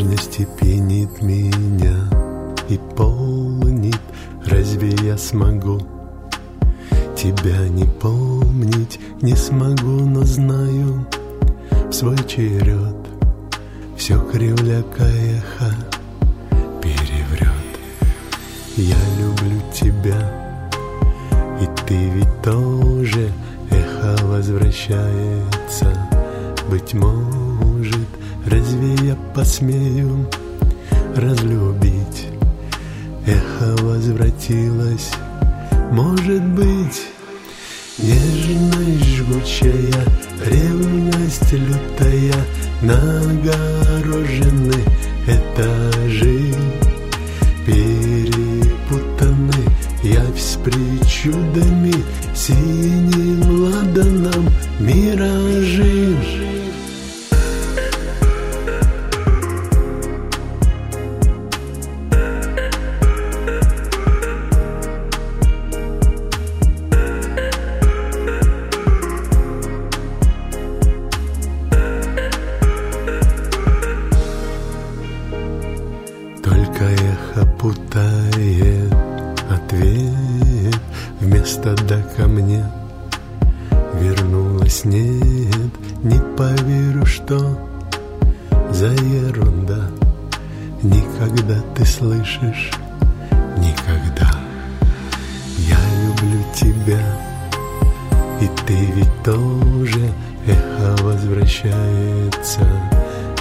нежности пенит меня и полнит, разве я смогу Тебя не помнить? Не смогу, но знаю В свой черед все кривля каяха переврет Я люблю тебя, и ты ведь тоже. Эхо возвращается, быть может посмею разлюбить. Эхо возвратилось, может быть, Нежность жгучая, ревность лютая, Нагорожены этажи, перепутаны Я с причудами, Синим ладаном миражи. хватает ответ Вместо «да» ко мне. Вернулась «нет» Не поверю, что за ерунда. Никогда ты слышишь, никогда. Я люблю тебя, и ты ведь тоже. Эхо возвращается,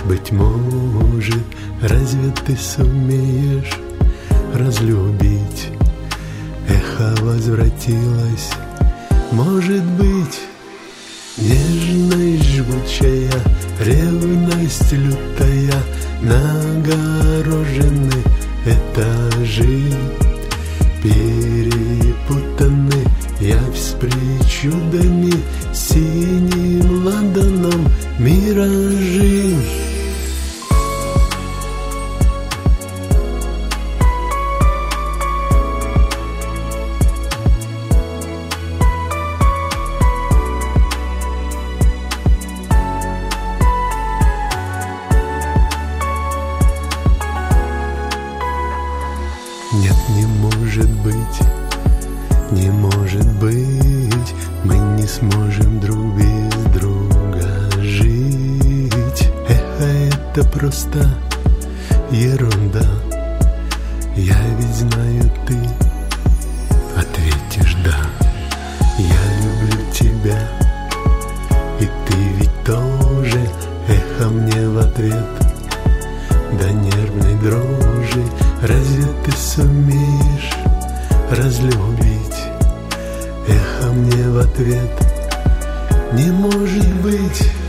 быть может Разве ты сумеешь разлюбить. Эхо возвратилось, может быть Нежной жгучая, ревность лютая Нагорожены этажи. Перепутаны я с причудами Синим ладаном миражи. может быть, не может быть, мы не сможем друг без друга жить. Эхо это просто ерунда. Я ведь знаю, ты ответишь да. Я люблю тебя, и ты ведь тоже эхо мне в ответ. Да нервной дрожи разве ты сумеешь? разлюбить. Эхо мне в ответ Не может быть.